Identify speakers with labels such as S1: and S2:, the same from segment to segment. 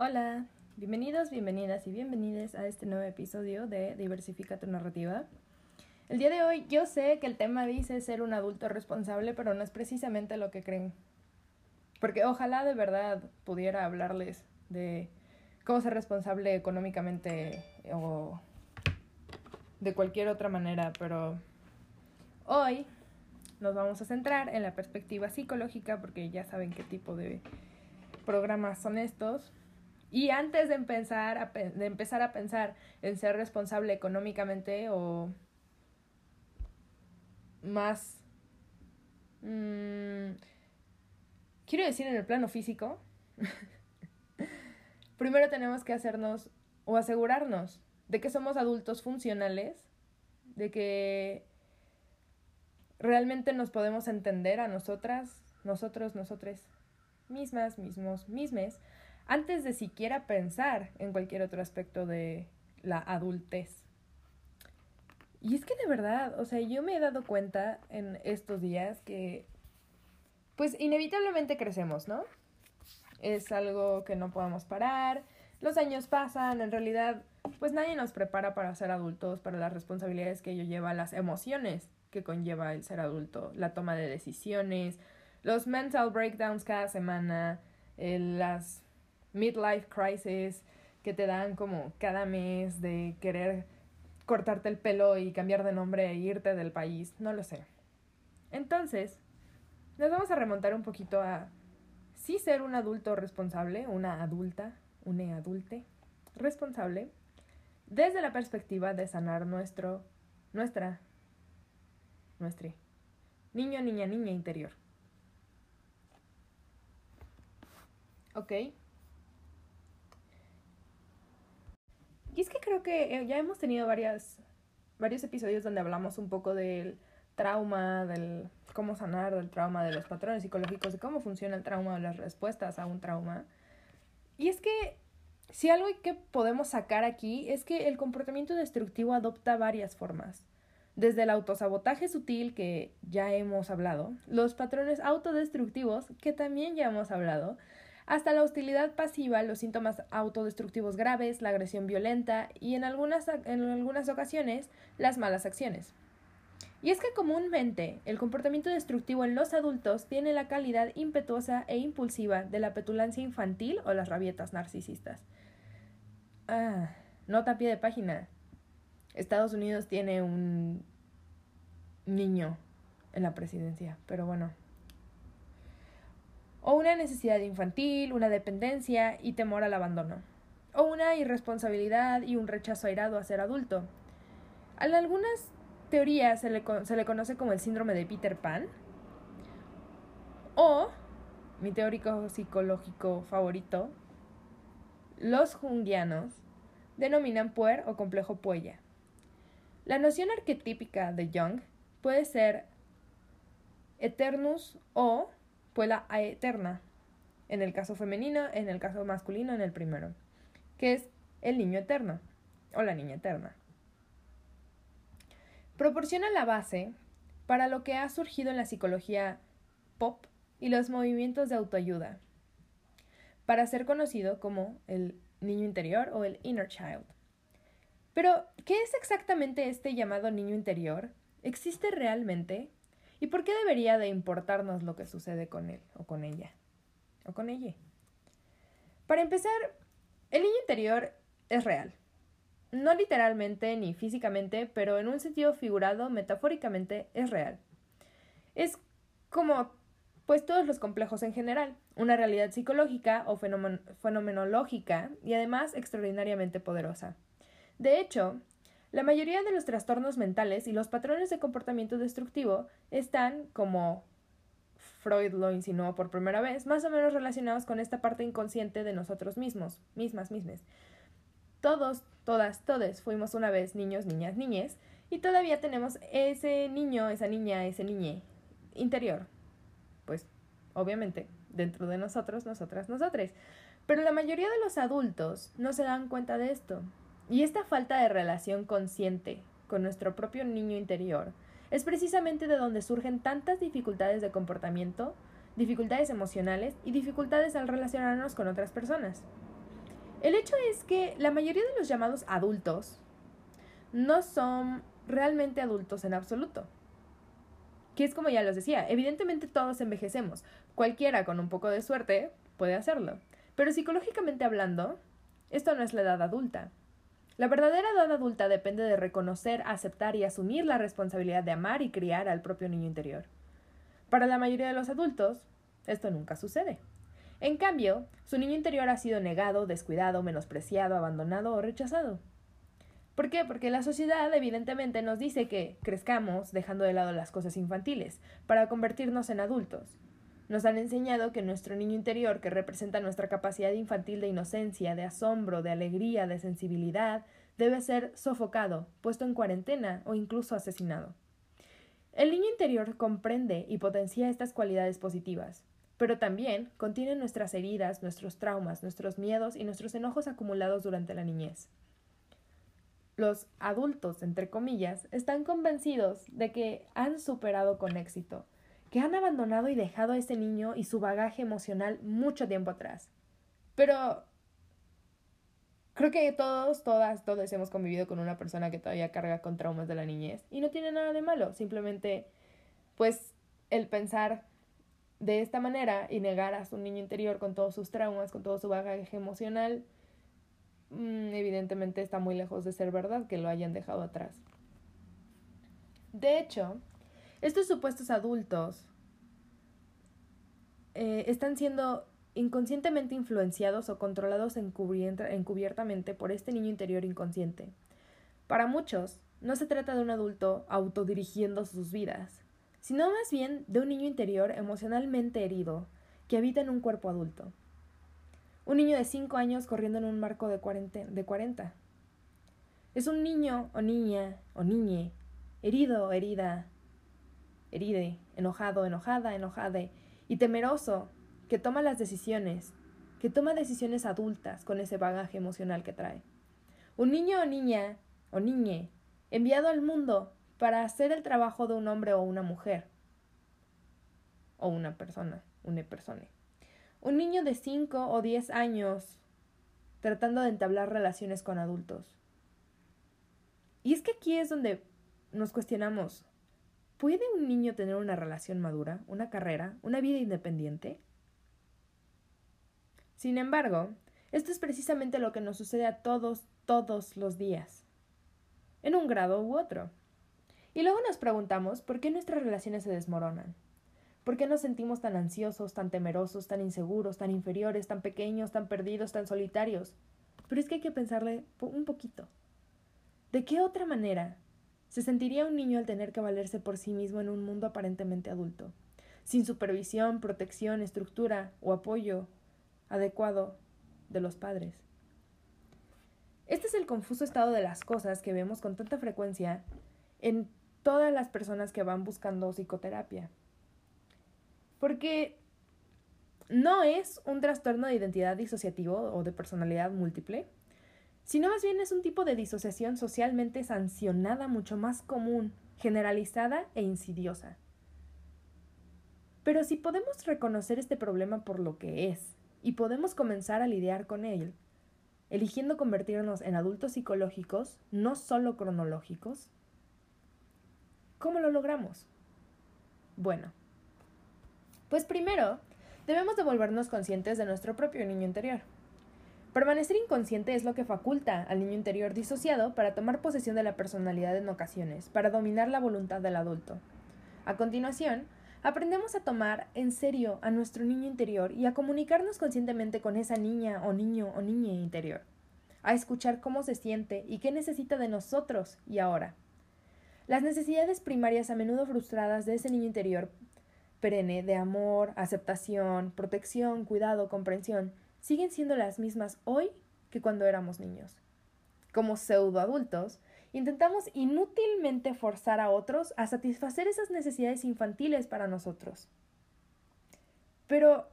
S1: Hola, bienvenidos, bienvenidas y bienvenidas a este nuevo episodio de Diversifica tu narrativa. El día de hoy yo sé que el tema dice ser un adulto responsable, pero no es precisamente lo que creen. Porque ojalá de verdad pudiera hablarles de cómo ser responsable económicamente o de cualquier otra manera, pero hoy nos vamos a centrar en la perspectiva psicológica porque ya saben qué tipo de programas son estos. Y antes de empezar a, de empezar a pensar en ser responsable económicamente o más... Mmm, quiero decir en el plano físico, primero tenemos que hacernos o asegurarnos de que somos adultos funcionales, de que realmente nos podemos entender a nosotras, nosotros, nosotres, mismas, mismos, mismes, antes de siquiera pensar en cualquier otro aspecto de la adultez. Y es que de verdad, o sea, yo me he dado cuenta en estos días que, pues inevitablemente crecemos, ¿no? Es algo que no podemos parar, los años pasan, en realidad, pues nadie nos prepara para ser adultos, para las responsabilidades que ello lleva, las emociones que conlleva el ser adulto, la toma de decisiones, los mental breakdowns cada semana, las midlife crisis que te dan como cada mes de querer cortarte el pelo y cambiar de nombre e irte del país, no lo sé. Entonces, nos vamos a remontar un poquito a sí ser un adulto responsable, una adulta, una adulte responsable, desde la perspectiva de sanar nuestro, nuestra nuestro niño, niña, niña interior. ¿Ok? Y es que creo que eh, ya hemos tenido varias, varios episodios donde hablamos un poco del trauma, del cómo sanar del trauma, de los patrones psicológicos, de cómo funciona el trauma, de las respuestas a un trauma. Y es que si algo que podemos sacar aquí es que el comportamiento destructivo adopta varias formas desde el autosabotaje sutil que ya hemos hablado, los patrones autodestructivos que también ya hemos hablado, hasta la hostilidad pasiva, los síntomas autodestructivos graves, la agresión violenta y en algunas, en algunas ocasiones las malas acciones. Y es que comúnmente el comportamiento destructivo en los adultos tiene la calidad impetuosa e impulsiva de la petulancia infantil o las rabietas narcisistas. Ah, nota a pie de página. Estados Unidos tiene un niño en la presidencia, pero bueno. O una necesidad infantil, una dependencia y temor al abandono. O una irresponsabilidad y un rechazo airado a ser adulto. A algunas teorías se le, se le conoce como el síndrome de Peter Pan. O, mi teórico psicológico favorito, los jungianos denominan puer o complejo puella. La noción arquetípica de Jung puede ser eternus o puela aeterna, en el caso femenino, en el caso masculino, en el primero, que es el niño eterno o la niña eterna. Proporciona la base para lo que ha surgido en la psicología pop y los movimientos de autoayuda, para ser conocido como el niño interior o el inner child. Pero, ¿qué es exactamente este llamado niño interior? ¿Existe realmente? ¿Y por qué debería de importarnos lo que sucede con él o con ella? O con ella. Para empezar, el niño interior es real. No literalmente ni físicamente, pero en un sentido figurado, metafóricamente, es real. Es como, pues, todos los complejos en general, una realidad psicológica o fenomenológica y además extraordinariamente poderosa. De hecho, la mayoría de los trastornos mentales y los patrones de comportamiento destructivo están, como Freud lo insinuó por primera vez, más o menos relacionados con esta parte inconsciente de nosotros mismos, mismas, mismes. Todos, todas, todes fuimos una vez niños, niñas, niñes, y todavía tenemos ese niño, esa niña, ese niñe interior. Pues, obviamente, dentro de nosotros, nosotras, nosotres. Pero la mayoría de los adultos no se dan cuenta de esto. Y esta falta de relación consciente con nuestro propio niño interior es precisamente de donde surgen tantas dificultades de comportamiento, dificultades emocionales y dificultades al relacionarnos con otras personas. El hecho es que la mayoría de los llamados adultos no son realmente adultos en absoluto. Que es como ya los decía, evidentemente todos envejecemos. Cualquiera con un poco de suerte puede hacerlo. Pero psicológicamente hablando, esto no es la edad adulta. La verdadera edad adulta depende de reconocer, aceptar y asumir la responsabilidad de amar y criar al propio niño interior. Para la mayoría de los adultos, esto nunca sucede. En cambio, su niño interior ha sido negado, descuidado, menospreciado, abandonado o rechazado. ¿Por qué? Porque la sociedad evidentemente nos dice que crezcamos dejando de lado las cosas infantiles para convertirnos en adultos. Nos han enseñado que nuestro niño interior, que representa nuestra capacidad infantil de inocencia, de asombro, de alegría, de sensibilidad, debe ser sofocado, puesto en cuarentena o incluso asesinado. El niño interior comprende y potencia estas cualidades positivas, pero también contiene nuestras heridas, nuestros traumas, nuestros miedos y nuestros enojos acumulados durante la niñez. Los adultos, entre comillas, están convencidos de que han superado con éxito, que han abandonado y dejado a ese niño y su bagaje emocional mucho tiempo atrás. Pero creo que todos, todas, todos hemos convivido con una persona que todavía carga con traumas de la niñez y no tiene nada de malo, simplemente pues el pensar de esta manera y negar a su niño interior con todos sus traumas, con todo su bagaje emocional, mm, evidentemente está muy lejos de ser verdad que lo hayan dejado atrás. De hecho, estos supuestos adultos eh, están siendo inconscientemente influenciados o controlados encubiertamente por este niño interior inconsciente. Para muchos, no se trata de un adulto autodirigiendo sus vidas, sino más bien de un niño interior emocionalmente herido que habita en un cuerpo adulto. Un niño de 5 años corriendo en un marco de 40, de 40. Es un niño o niña o niñe, herido o herida, heride, enojado, enojada, enojade, y temeroso, que toma las decisiones, que toma decisiones adultas con ese bagaje emocional que trae. Un niño o niña, o niñe, enviado al mundo para hacer el trabajo de un hombre o una mujer, o una persona, una persona. Un niño de 5 o 10 años tratando de entablar relaciones con adultos. Y es que aquí es donde nos cuestionamos, ¿Puede un niño tener una relación madura, una carrera, una vida independiente? Sin embargo, esto es precisamente lo que nos sucede a todos, todos los días, en un grado u otro. Y luego nos preguntamos por qué nuestras relaciones se desmoronan. ¿Por qué nos sentimos tan ansiosos, tan temerosos, tan inseguros, tan inferiores, tan pequeños, tan perdidos, tan solitarios? Pero es que hay que pensarle un poquito. ¿De qué otra manera se sentiría un niño al tener que valerse por sí mismo en un mundo aparentemente adulto, sin supervisión, protección, estructura o apoyo adecuado de los padres. Este es el confuso estado de las cosas que vemos con tanta frecuencia en todas las personas que van buscando psicoterapia. Porque no es un trastorno de identidad disociativo o de personalidad múltiple, sino más bien es un tipo de disociación socialmente sancionada mucho más común, generalizada e insidiosa. Pero si podemos reconocer este problema por lo que es y podemos comenzar a lidiar con él, eligiendo convertirnos en adultos psicológicos, no solo cronológicos, ¿cómo lo logramos? Bueno, pues primero debemos de volvernos conscientes de nuestro propio niño interior. Permanecer inconsciente es lo que faculta al niño interior disociado para tomar posesión de la personalidad en ocasiones, para dominar la voluntad del adulto. A continuación, aprendemos a tomar en serio a nuestro niño interior y a comunicarnos conscientemente con esa niña o niño o niña interior, a escuchar cómo se siente y qué necesita de nosotros y ahora. Las necesidades primarias a menudo frustradas de ese niño interior perenne de amor, aceptación, protección, cuidado, comprensión, siguen siendo las mismas hoy que cuando éramos niños. Como pseudoadultos, intentamos inútilmente forzar a otros a satisfacer esas necesidades infantiles para nosotros. Pero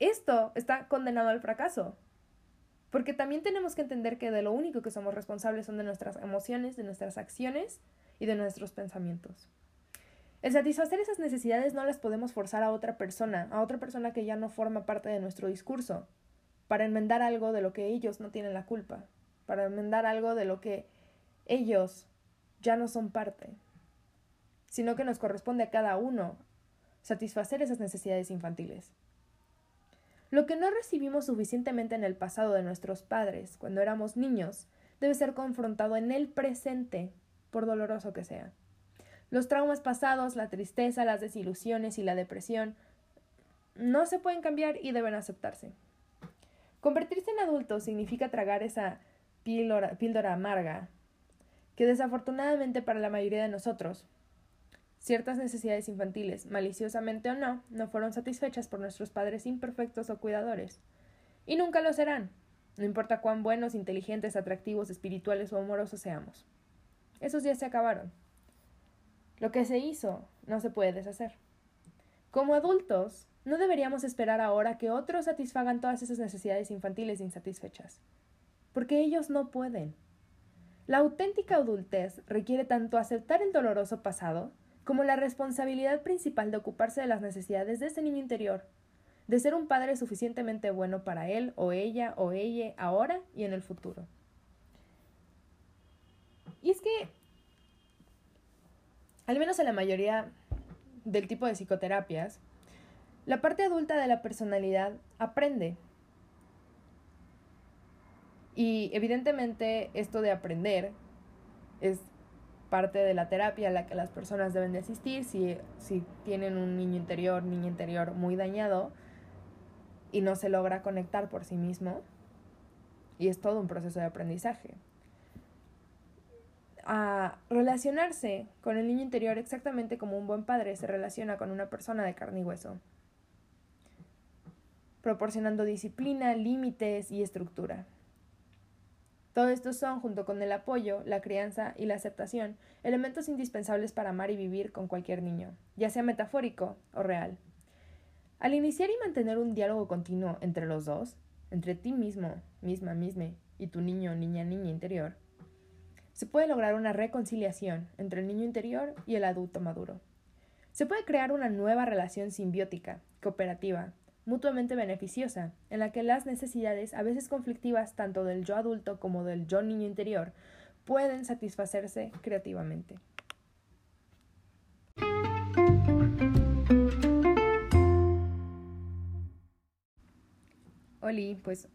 S1: esto está condenado al fracaso, porque también tenemos que entender que de lo único que somos responsables son de nuestras emociones, de nuestras acciones y de nuestros pensamientos. El satisfacer esas necesidades no las podemos forzar a otra persona, a otra persona que ya no forma parte de nuestro discurso. Para enmendar algo de lo que ellos no tienen la culpa, para enmendar algo de lo que ellos ya no son parte, sino que nos corresponde a cada uno satisfacer esas necesidades infantiles. Lo que no recibimos suficientemente en el pasado de nuestros padres cuando éramos niños debe ser confrontado en el presente, por doloroso que sea. Los traumas pasados, la tristeza, las desilusiones y la depresión no se pueden cambiar y deben aceptarse. Convertirse en adulto significa tragar esa píldora, amarga que desafortunadamente para la mayoría de nosotros Ciertas necesidades infantiles, maliciosamente o no, no fueron satisfechas por nuestros padres imperfectos o cuidadores. Y nunca lo serán, no importa cuán buenos, inteligentes, atractivos, espirituales o amorosos seamos. Esos días se acabaron. Lo que se hizo no se puede deshacer. Como adultos, no deberíamos esperar ahora que otros satisfagan todas esas necesidades infantiles insatisfechas, porque ellos no pueden. La auténtica adultez requiere tanto aceptar el doloroso pasado como la responsabilidad principal de ocuparse de las necesidades de ese niño interior, de ser un padre suficientemente bueno para él o ella o ella ahora y en el futuro. Y es que, al menos en la mayoría del tipo de psicoterapias, la parte adulta de la personalidad aprende. Y evidentemente esto de aprender es parte de la terapia a la que las personas deben de asistir si, si tienen un niño interior, niño interior muy dañado y no se logra conectar por sí mismo. Y es todo un proceso de aprendizaje. A relacionarse con el niño interior exactamente como un buen padre se relaciona con una persona de carne y hueso, proporcionando disciplina, límites y estructura. Todo esto son, junto con el apoyo, la crianza y la aceptación, elementos indispensables para amar y vivir con cualquier niño, ya sea metafórico o real. Al iniciar y mantener un diálogo continuo entre los dos, entre ti mismo, misma, misma, y tu niño, niña, niña interior, se puede lograr una reconciliación entre el niño interior y el adulto maduro. Se puede crear una nueva relación simbiótica, cooperativa, mutuamente beneficiosa, en la que las necesidades, a veces conflictivas tanto del yo adulto como del yo niño interior, pueden satisfacerse creativamente. Oli, pues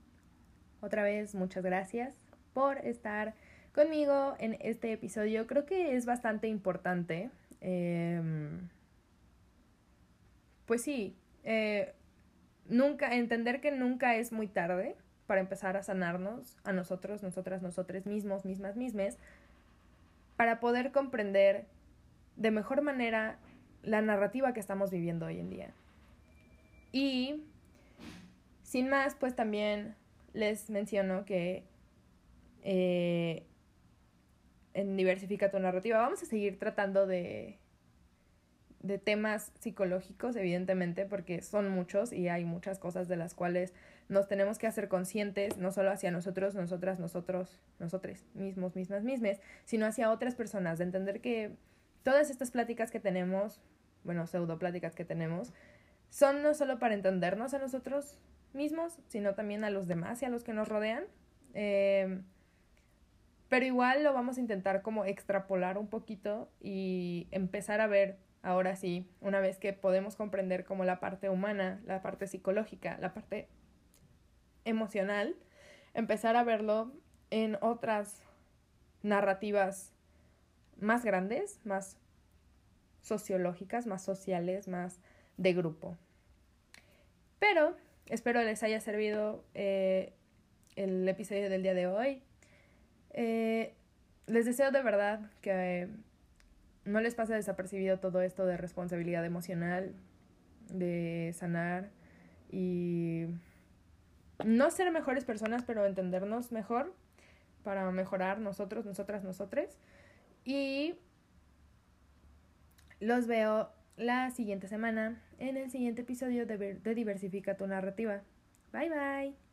S1: otra vez muchas gracias por estar conmigo en este episodio. Creo que es bastante importante. Em, pues sí, eh, nunca, entender que nunca es muy tarde para empezar a sanarnos a nosotros, nosotras, nosotros mismos, mismas, mismes, para poder comprender de mejor manera la narrativa que estamos viviendo hoy en día. Y sin más, pues también les menciono que eh, en Diversifica tu narrativa vamos a seguir tratando de de temas psicológicos, evidentemente, porque son muchos y hay muchas cosas de las cuales nos tenemos que hacer conscientes, no solo hacia nosotros, nosotras, nosotros, nosotros mismos, mismas, mismes, sino hacia otras personas, de entender que todas estas pláticas que tenemos, bueno, pseudo pláticas que tenemos, son no solo para entendernos a nosotros mismos, sino también a los demás y a los que nos rodean. Eh, pero igual lo vamos a intentar como extrapolar un poquito y empezar a ver ahora sí, una vez que podemos comprender como la parte humana, la parte psicológica, la parte emocional, empezar a verlo en otras narrativas más grandes, más sociológicas, más sociales, más de grupo. Pero espero les haya servido eh, el episodio del día de hoy. Eh, les deseo de verdad que no les pasa desapercibido todo esto de responsabilidad emocional, de sanar y no ser mejores personas, pero entendernos mejor para mejorar nosotros, nosotras, nosotres. Y los veo la siguiente semana en el siguiente episodio de, de Diversifica tu narrativa. Bye bye.